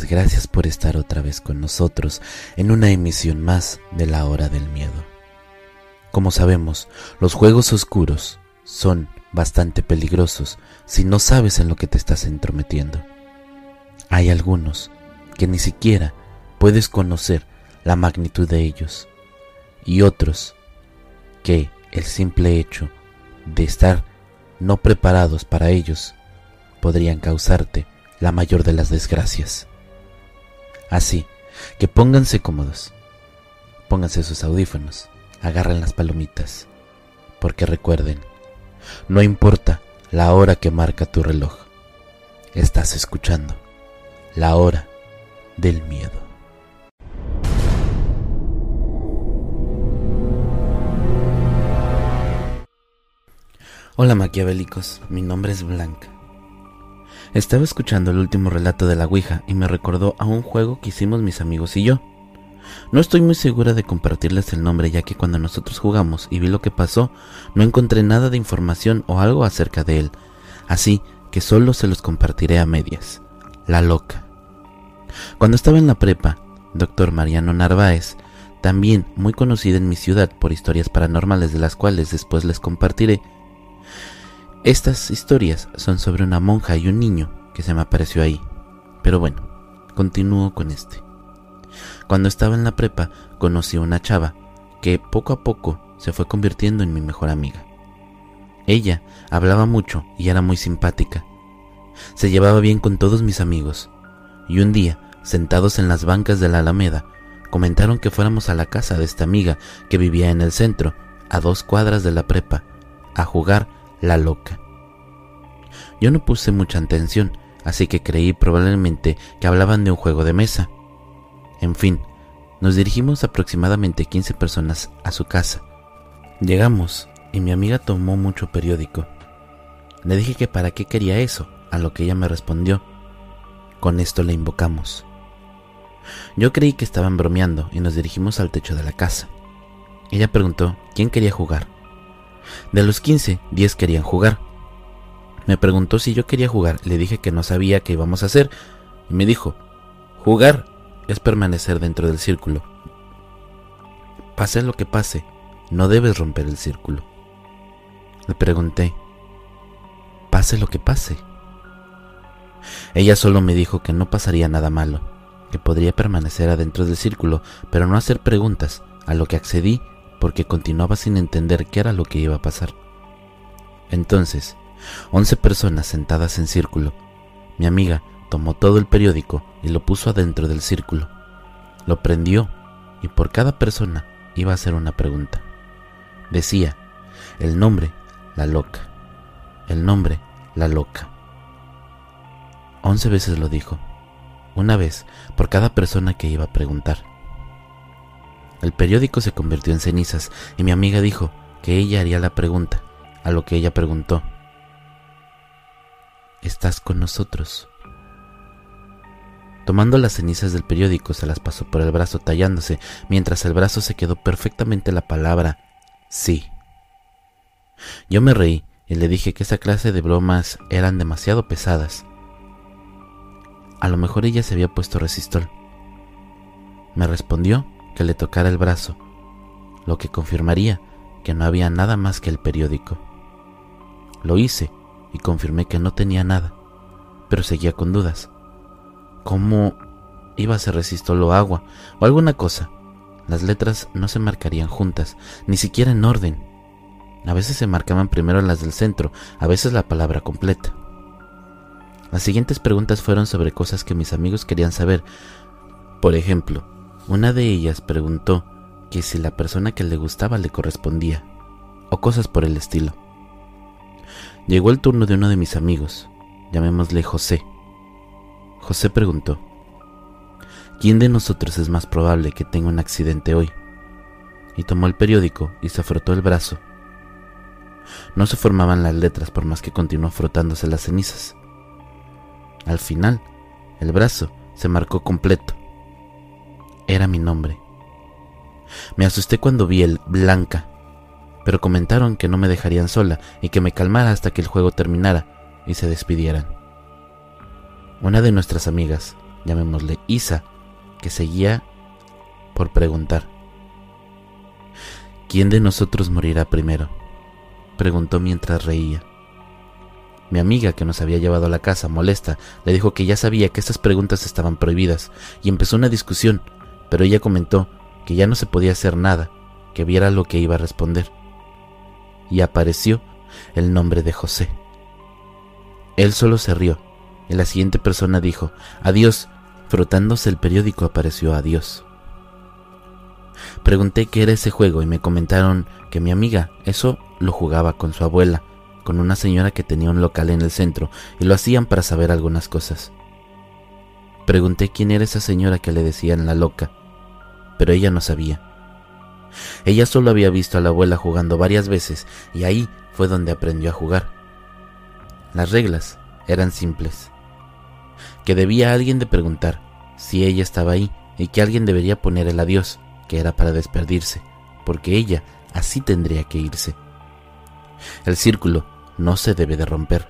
gracias por estar otra vez con nosotros en una emisión más de la hora del miedo. Como sabemos, los juegos oscuros son bastante peligrosos si no sabes en lo que te estás entrometiendo. Hay algunos que ni siquiera puedes conocer la magnitud de ellos y otros que el simple hecho de estar no preparados para ellos podrían causarte la mayor de las desgracias. Así que pónganse cómodos, pónganse sus audífonos, agarren las palomitas, porque recuerden, no importa la hora que marca tu reloj, estás escuchando la hora del miedo. Hola maquiavélicos, mi nombre es Blanca estaba escuchando el último relato de la Ouija y me recordó a un juego que hicimos mis amigos y yo. No estoy muy segura de compartirles el nombre ya que cuando nosotros jugamos y vi lo que pasó, no encontré nada de información o algo acerca de él, así que solo se los compartiré a medias. La loca. Cuando estaba en la prepa, doctor Mariano Narváez, también muy conocida en mi ciudad por historias paranormales de las cuales después les compartiré, estas historias son sobre una monja y un niño que se me apareció ahí. Pero bueno, continúo con este. Cuando estaba en la prepa, conocí a una chava que poco a poco se fue convirtiendo en mi mejor amiga. Ella hablaba mucho y era muy simpática. Se llevaba bien con todos mis amigos. Y un día, sentados en las bancas de la Alameda, comentaron que fuéramos a la casa de esta amiga que vivía en el centro, a dos cuadras de la prepa, a jugar la loca. Yo no puse mucha atención, así que creí probablemente que hablaban de un juego de mesa. En fin, nos dirigimos aproximadamente 15 personas a su casa. Llegamos y mi amiga tomó mucho periódico. Le dije que para qué quería eso, a lo que ella me respondió. Con esto le invocamos. Yo creí que estaban bromeando y nos dirigimos al techo de la casa. Ella preguntó quién quería jugar. De los 15, 10 querían jugar. Me preguntó si yo quería jugar, le dije que no sabía qué íbamos a hacer y me dijo, jugar es permanecer dentro del círculo. Pase lo que pase, no debes romper el círculo. Le pregunté, pase lo que pase. Ella solo me dijo que no pasaría nada malo, que podría permanecer adentro del círculo, pero no hacer preguntas, a lo que accedí porque continuaba sin entender qué era lo que iba a pasar. Entonces, once personas sentadas en círculo. Mi amiga tomó todo el periódico y lo puso adentro del círculo. Lo prendió y por cada persona iba a hacer una pregunta. Decía, el nombre, la loca. El nombre, la loca. Once veces lo dijo, una vez por cada persona que iba a preguntar. El periódico se convirtió en cenizas y mi amiga dijo que ella haría la pregunta, a lo que ella preguntó, ¿estás con nosotros? Tomando las cenizas del periódico se las pasó por el brazo tallándose, mientras el brazo se quedó perfectamente la palabra sí. Yo me reí y le dije que esa clase de bromas eran demasiado pesadas. A lo mejor ella se había puesto resistol. Me respondió que le tocara el brazo, lo que confirmaría que no había nada más que el periódico. Lo hice y confirmé que no tenía nada, pero seguía con dudas. ¿Cómo iba a ser resistol o agua o alguna cosa? Las letras no se marcarían juntas, ni siquiera en orden. A veces se marcaban primero las del centro, a veces la palabra completa. Las siguientes preguntas fueron sobre cosas que mis amigos querían saber. Por ejemplo, una de ellas preguntó que si la persona que le gustaba le correspondía, o cosas por el estilo. Llegó el turno de uno de mis amigos, llamémosle José. José preguntó, ¿quién de nosotros es más probable que tenga un accidente hoy? Y tomó el periódico y se frotó el brazo. No se formaban las letras por más que continuó frotándose las cenizas. Al final, el brazo se marcó completo era mi nombre. Me asusté cuando vi el Blanca, pero comentaron que no me dejarían sola y que me calmara hasta que el juego terminara y se despidieran. Una de nuestras amigas, llamémosle Isa, que seguía por preguntar. ¿Quién de nosotros morirá primero? preguntó mientras reía. Mi amiga, que nos había llevado a la casa, molesta, le dijo que ya sabía que estas preguntas estaban prohibidas, y empezó una discusión, pero ella comentó que ya no se podía hacer nada, que viera lo que iba a responder. Y apareció el nombre de José. Él solo se rió, y la siguiente persona dijo, Adiós, frotándose el periódico apareció Adiós. Pregunté qué era ese juego y me comentaron que mi amiga eso lo jugaba con su abuela, con una señora que tenía un local en el centro y lo hacían para saber algunas cosas. Pregunté quién era esa señora que le decían la loca, pero ella no sabía. Ella solo había visto a la abuela jugando varias veces y ahí fue donde aprendió a jugar. Las reglas eran simples. Que debía alguien de preguntar si ella estaba ahí y que alguien debería poner el adiós que era para despedirse, porque ella así tendría que irse. El círculo no se debe de romper.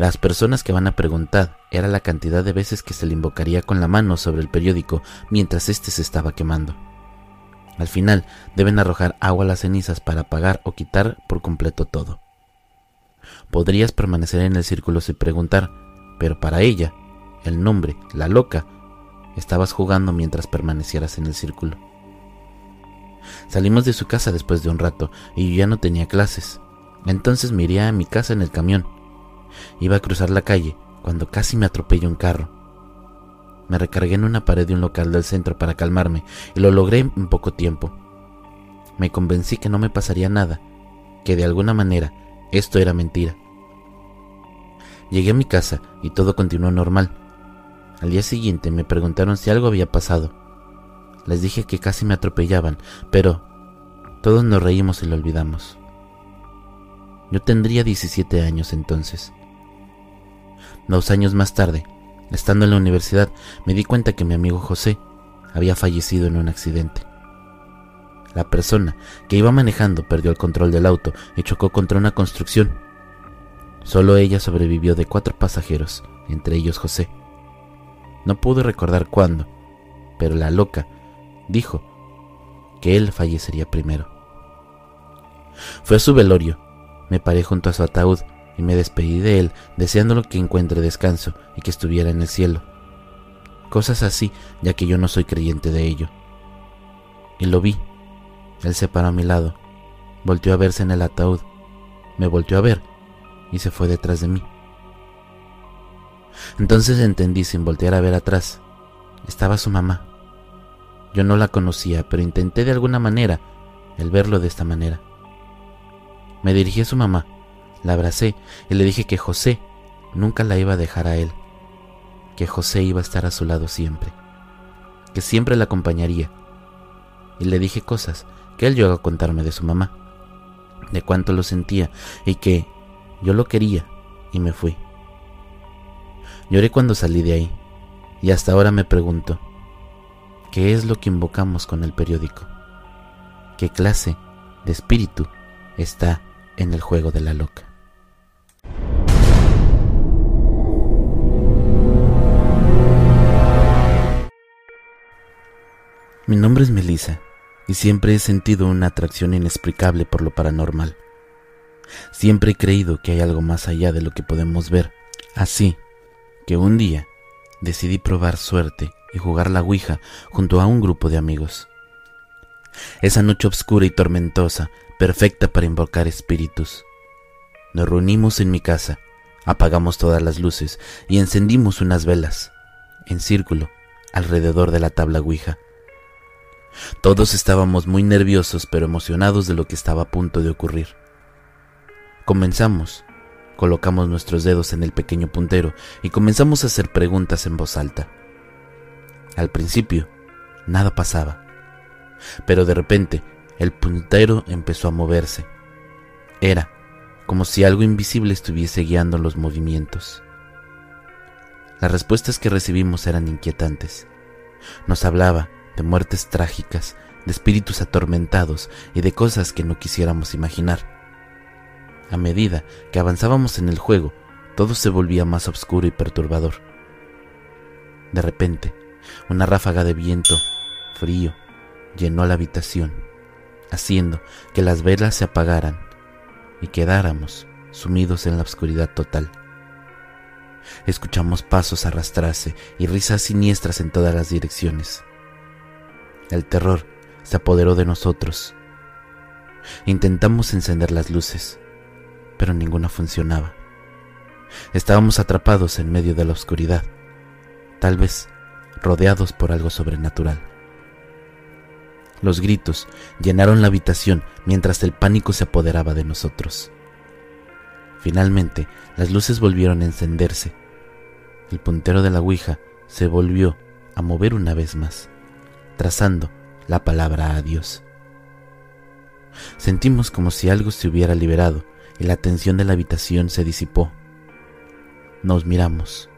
Las personas que van a preguntar era la cantidad de veces que se le invocaría con la mano sobre el periódico mientras éste se estaba quemando. Al final deben arrojar agua a las cenizas para apagar o quitar por completo todo. Podrías permanecer en el círculo sin preguntar, pero para ella, el nombre, la loca, Estabas jugando mientras permanecieras en el círculo. Salimos de su casa después de un rato y yo ya no tenía clases. Entonces miré a mi casa en el camión. Iba a cruzar la calle cuando casi me atropelló un carro. Me recargué en una pared de un local del centro para calmarme y lo logré en poco tiempo. Me convencí que no me pasaría nada, que de alguna manera esto era mentira. Llegué a mi casa y todo continuó normal. Al día siguiente me preguntaron si algo había pasado. Les dije que casi me atropellaban, pero todos nos reímos y lo olvidamos. Yo tendría 17 años entonces. Dos años más tarde, estando en la universidad, me di cuenta que mi amigo José había fallecido en un accidente. La persona que iba manejando perdió el control del auto y chocó contra una construcción. Solo ella sobrevivió de cuatro pasajeros, entre ellos José. No pude recordar cuándo, pero la loca dijo que él fallecería primero. Fue a su velorio, me paré junto a su ataúd y me despedí de él deseándolo que encuentre descanso y que estuviera en el cielo. Cosas así, ya que yo no soy creyente de ello. Y lo vi. Él se paró a mi lado, volteó a verse en el ataúd, me volteó a ver y se fue detrás de mí. Entonces entendí sin voltear a ver atrás. Estaba su mamá. Yo no la conocía, pero intenté de alguna manera el verlo de esta manera. Me dirigí a su mamá, la abracé y le dije que José nunca la iba a dejar a él, que José iba a estar a su lado siempre, que siempre la acompañaría. Y le dije cosas que él llegó a contarme de su mamá, de cuánto lo sentía y que yo lo quería y me fui. Lloré cuando salí de ahí y hasta ahora me pregunto, ¿qué es lo que invocamos con el periódico? ¿Qué clase de espíritu está en el juego de la loca? Mi nombre es Melissa y siempre he sentido una atracción inexplicable por lo paranormal. Siempre he creído que hay algo más allá de lo que podemos ver, así que un día decidí probar suerte y jugar la Ouija junto a un grupo de amigos. Esa noche oscura y tormentosa, perfecta para invocar espíritus. Nos reunimos en mi casa, apagamos todas las luces y encendimos unas velas, en círculo, alrededor de la tabla Ouija. Todos estábamos muy nerviosos pero emocionados de lo que estaba a punto de ocurrir. Comenzamos Colocamos nuestros dedos en el pequeño puntero y comenzamos a hacer preguntas en voz alta. Al principio, nada pasaba, pero de repente el puntero empezó a moverse. Era como si algo invisible estuviese guiando los movimientos. Las respuestas que recibimos eran inquietantes. Nos hablaba de muertes trágicas, de espíritus atormentados y de cosas que no quisiéramos imaginar. A medida que avanzábamos en el juego, todo se volvía más oscuro y perturbador. De repente, una ráfaga de viento frío llenó la habitación, haciendo que las velas se apagaran y quedáramos sumidos en la oscuridad total. Escuchamos pasos arrastrarse y risas siniestras en todas las direcciones. El terror se apoderó de nosotros. Intentamos encender las luces, pero ninguna funcionaba. Estábamos atrapados en medio de la oscuridad, tal vez rodeados por algo sobrenatural. Los gritos llenaron la habitación mientras el pánico se apoderaba de nosotros. Finalmente, las luces volvieron a encenderse. El puntero de la Ouija se volvió a mover una vez más, trazando la palabra adiós. Sentimos como si algo se hubiera liberado y la tensión de la habitación se disipó. Nos miramos,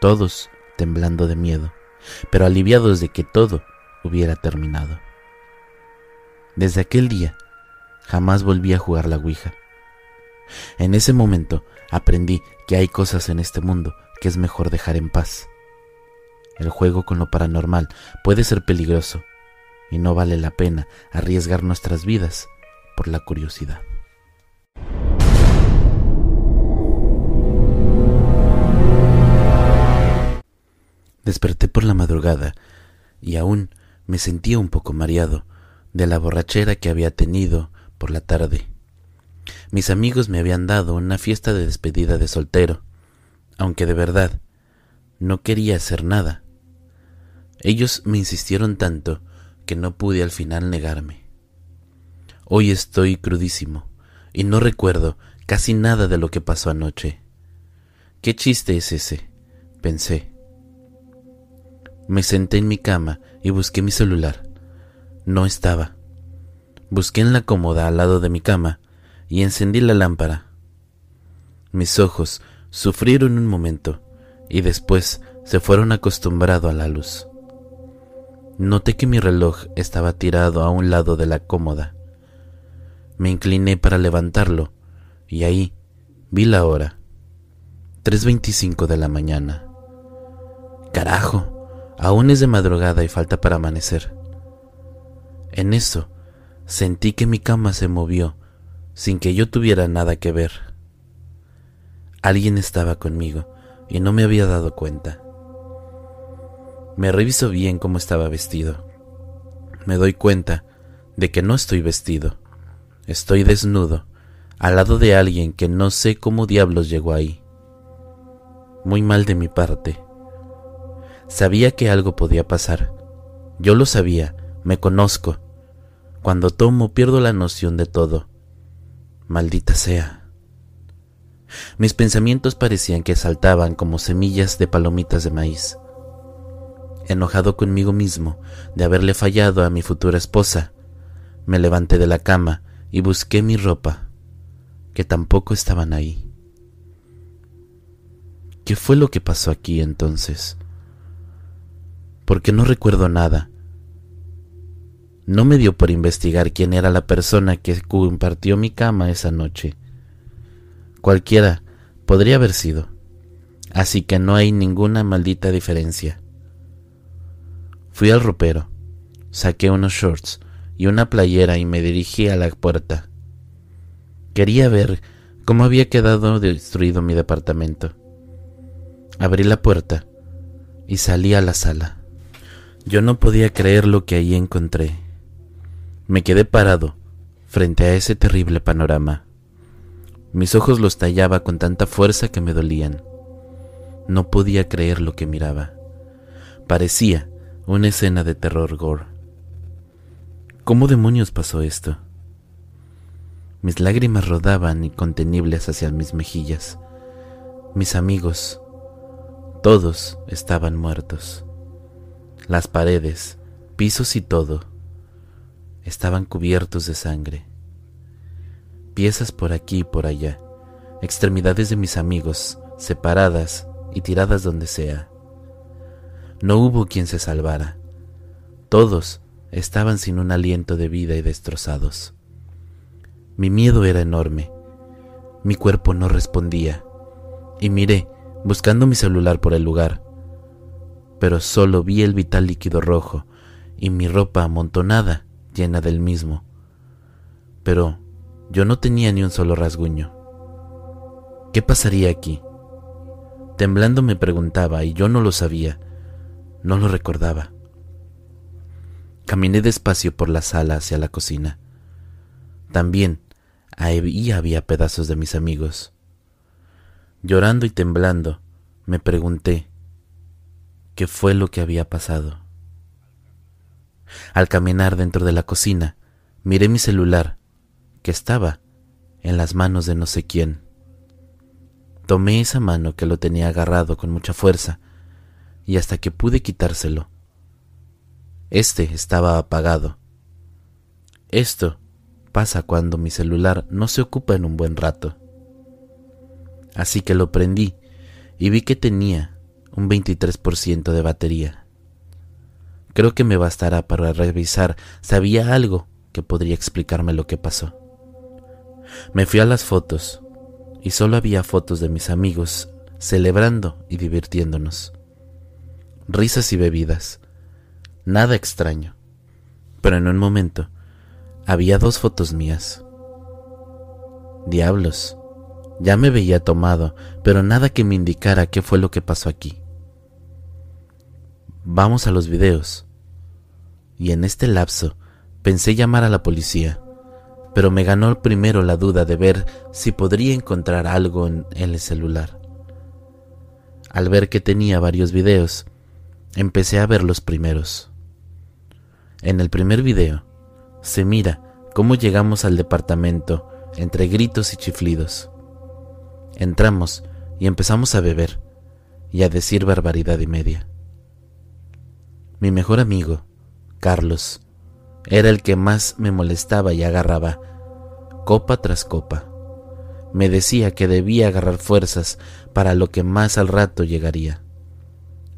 todos temblando de miedo, pero aliviados de que todo hubiera terminado. Desde aquel día, jamás volví a jugar la Ouija. En ese momento aprendí que hay cosas en este mundo que es mejor dejar en paz. El juego con lo paranormal puede ser peligroso y no vale la pena arriesgar nuestras vidas por la curiosidad. Desperté por la madrugada y aún me sentía un poco mareado de la borrachera que había tenido por la tarde. Mis amigos me habían dado una fiesta de despedida de soltero, aunque de verdad no quería hacer nada. Ellos me insistieron tanto que no pude al final negarme. Hoy estoy crudísimo y no recuerdo casi nada de lo que pasó anoche. ¿Qué chiste es ese? pensé. Me senté en mi cama y busqué mi celular. No estaba. Busqué en la cómoda al lado de mi cama y encendí la lámpara. Mis ojos sufrieron un momento y después se fueron acostumbrado a la luz. Noté que mi reloj estaba tirado a un lado de la cómoda. Me incliné para levantarlo y ahí vi la hora. 3.25 de la mañana. Carajo. Aún es de madrugada y falta para amanecer. En eso, sentí que mi cama se movió sin que yo tuviera nada que ver. Alguien estaba conmigo y no me había dado cuenta. Me reviso bien cómo estaba vestido. Me doy cuenta de que no estoy vestido. Estoy desnudo, al lado de alguien que no sé cómo diablos llegó ahí. Muy mal de mi parte. Sabía que algo podía pasar. Yo lo sabía, me conozco. Cuando tomo pierdo la noción de todo. Maldita sea. Mis pensamientos parecían que saltaban como semillas de palomitas de maíz. Enojado conmigo mismo de haberle fallado a mi futura esposa, me levanté de la cama y busqué mi ropa, que tampoco estaban ahí. ¿Qué fue lo que pasó aquí entonces? porque no recuerdo nada. No me dio por investigar quién era la persona que compartió mi cama esa noche. Cualquiera podría haber sido, así que no hay ninguna maldita diferencia. Fui al ropero, saqué unos shorts y una playera y me dirigí a la puerta. Quería ver cómo había quedado destruido mi departamento. Abrí la puerta y salí a la sala. Yo no podía creer lo que allí encontré. Me quedé parado frente a ese terrible panorama. Mis ojos los tallaba con tanta fuerza que me dolían. No podía creer lo que miraba. Parecía una escena de terror gore. ¿Cómo demonios pasó esto? Mis lágrimas rodaban incontenibles hacia mis mejillas. Mis amigos, todos estaban muertos. Las paredes, pisos y todo estaban cubiertos de sangre. Piezas por aquí y por allá, extremidades de mis amigos separadas y tiradas donde sea. No hubo quien se salvara. Todos estaban sin un aliento de vida y destrozados. Mi miedo era enorme. Mi cuerpo no respondía. Y miré, buscando mi celular por el lugar, pero solo vi el vital líquido rojo y mi ropa amontonada llena del mismo. Pero yo no tenía ni un solo rasguño. ¿Qué pasaría aquí? Temblando me preguntaba y yo no lo sabía, no lo recordaba. Caminé despacio por la sala hacia la cocina. También ahí había pedazos de mis amigos. Llorando y temblando, me pregunté qué fue lo que había pasado. Al caminar dentro de la cocina, miré mi celular, que estaba en las manos de no sé quién. Tomé esa mano que lo tenía agarrado con mucha fuerza, y hasta que pude quitárselo, este estaba apagado. Esto pasa cuando mi celular no se ocupa en un buen rato. Así que lo prendí y vi que tenía un 23% de batería. Creo que me bastará para revisar si había algo que podría explicarme lo que pasó. Me fui a las fotos y solo había fotos de mis amigos celebrando y divirtiéndonos. Risas y bebidas, Nada extraño. Pero en un momento había dos fotos mías. Diablos. Ya me veía tomado, pero nada que me indicara qué fue lo que pasó aquí. Vamos a los videos. Y en este lapso pensé llamar a la policía, pero me ganó primero la duda de ver si podría encontrar algo en el celular. Al ver que tenía varios videos, empecé a ver los primeros. En el primer video se mira cómo llegamos al departamento entre gritos y chiflidos. Entramos y empezamos a beber y a decir barbaridad y media. Mi mejor amigo, Carlos, era el que más me molestaba y agarraba, copa tras copa. Me decía que debía agarrar fuerzas para lo que más al rato llegaría.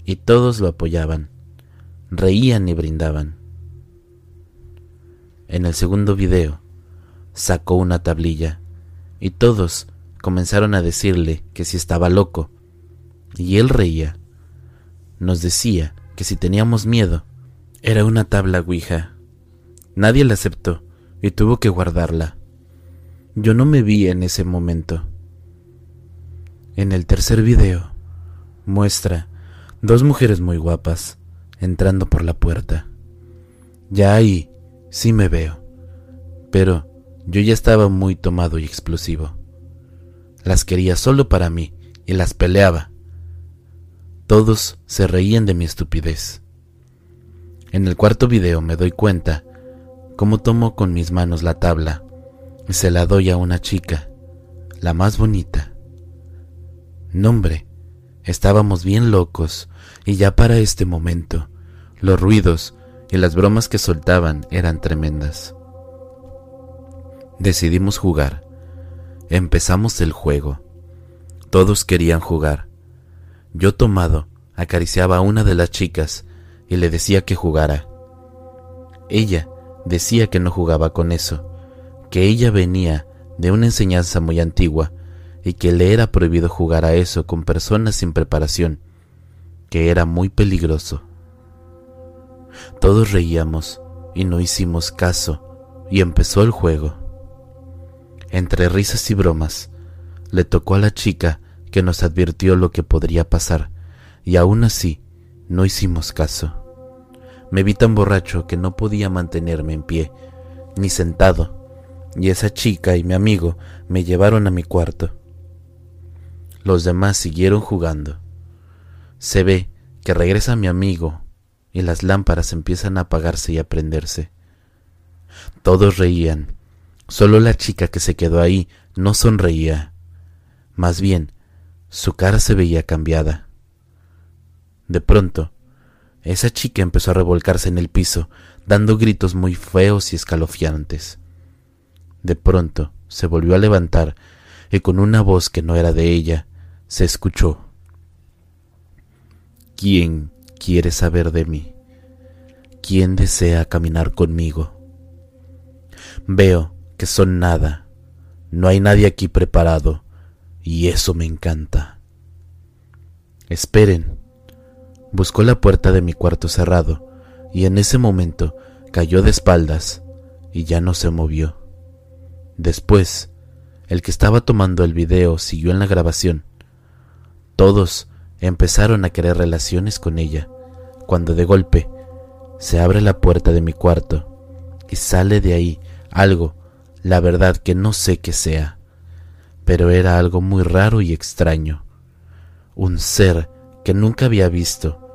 Y todos lo apoyaban, reían y brindaban. En el segundo video, sacó una tablilla y todos comenzaron a decirle que si estaba loco. Y él reía. Nos decía que si teníamos miedo, era una tabla Ouija. Nadie la aceptó y tuvo que guardarla. Yo no me vi en ese momento. En el tercer video, muestra dos mujeres muy guapas entrando por la puerta. Ya ahí Sí me veo, pero yo ya estaba muy tomado y explosivo. Las quería solo para mí y las peleaba. Todos se reían de mi estupidez. En el cuarto video me doy cuenta cómo tomo con mis manos la tabla y se la doy a una chica, la más bonita. Nombre, estábamos bien locos y ya para este momento los ruidos y las bromas que soltaban eran tremendas. Decidimos jugar. Empezamos el juego. Todos querían jugar. Yo tomado, acariciaba a una de las chicas y le decía que jugara. Ella decía que no jugaba con eso, que ella venía de una enseñanza muy antigua y que le era prohibido jugar a eso con personas sin preparación, que era muy peligroso. Todos reíamos y no hicimos caso y empezó el juego. Entre risas y bromas, le tocó a la chica que nos advirtió lo que podría pasar y aún así no hicimos caso. Me vi tan borracho que no podía mantenerme en pie, ni sentado, y esa chica y mi amigo me llevaron a mi cuarto. Los demás siguieron jugando. Se ve que regresa mi amigo y las lámparas empiezan a apagarse y a prenderse. Todos reían. Solo la chica que se quedó ahí no sonreía. Más bien, su cara se veía cambiada. De pronto, esa chica empezó a revolcarse en el piso, dando gritos muy feos y escalofriantes. De pronto se volvió a levantar y con una voz que no era de ella, se escuchó. ¿Quién quiere saber de mí? ¿Quién desea caminar conmigo? Veo que son nada, no hay nadie aquí preparado, y eso me encanta. Esperen, Buscó la puerta de mi cuarto cerrado y en ese momento cayó de espaldas y ya no se movió. Después, el que estaba tomando el video siguió en la grabación. Todos empezaron a querer relaciones con ella, cuando de golpe se abre la puerta de mi cuarto y sale de ahí algo, la verdad que no sé qué sea, pero era algo muy raro y extraño, un ser que nunca había visto,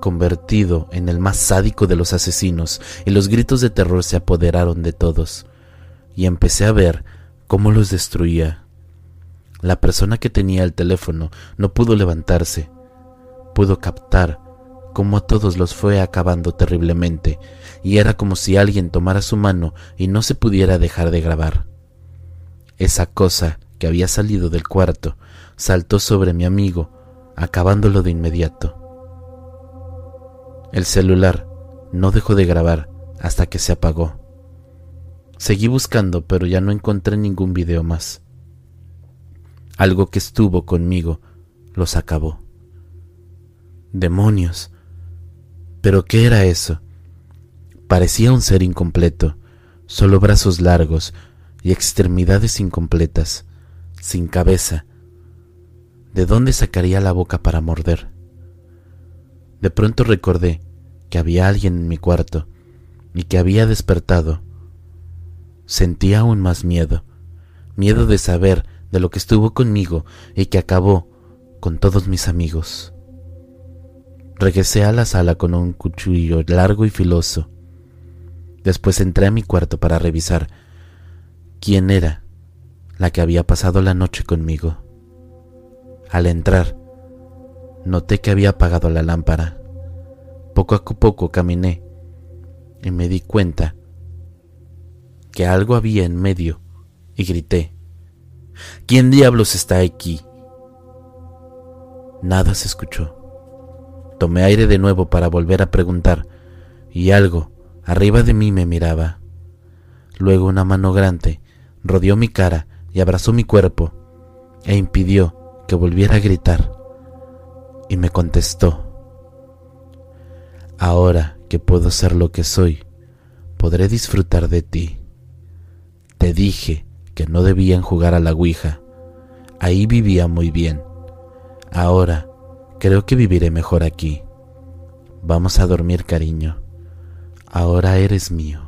convertido en el más sádico de los asesinos, y los gritos de terror se apoderaron de todos, y empecé a ver cómo los destruía. La persona que tenía el teléfono no pudo levantarse, pudo captar cómo a todos los fue acabando terriblemente, y era como si alguien tomara su mano y no se pudiera dejar de grabar. Esa cosa que había salido del cuarto saltó sobre mi amigo, acabándolo de inmediato. El celular no dejó de grabar hasta que se apagó. Seguí buscando, pero ya no encontré ningún video más. Algo que estuvo conmigo los acabó. Demonios. ¿Pero qué era eso? Parecía un ser incompleto, solo brazos largos y extremidades incompletas, sin cabeza. ¿De dónde sacaría la boca para morder? De pronto recordé que había alguien en mi cuarto y que había despertado. Sentí aún más miedo, miedo de saber de lo que estuvo conmigo y que acabó con todos mis amigos. Regresé a la sala con un cuchillo largo y filoso. Después entré a mi cuarto para revisar quién era la que había pasado la noche conmigo. Al entrar, noté que había apagado la lámpara. Poco a poco caminé y me di cuenta que algo había en medio y grité, ¿quién diablos está aquí? Nada se escuchó. Tomé aire de nuevo para volver a preguntar y algo arriba de mí me miraba. Luego una mano grande rodeó mi cara y abrazó mi cuerpo e impidió que volviera a gritar y me contestó, Ahora que puedo ser lo que soy, podré disfrutar de ti. Te dije que no debían jugar a la Ouija. Ahí vivía muy bien. Ahora creo que viviré mejor aquí. Vamos a dormir, cariño. Ahora eres mío.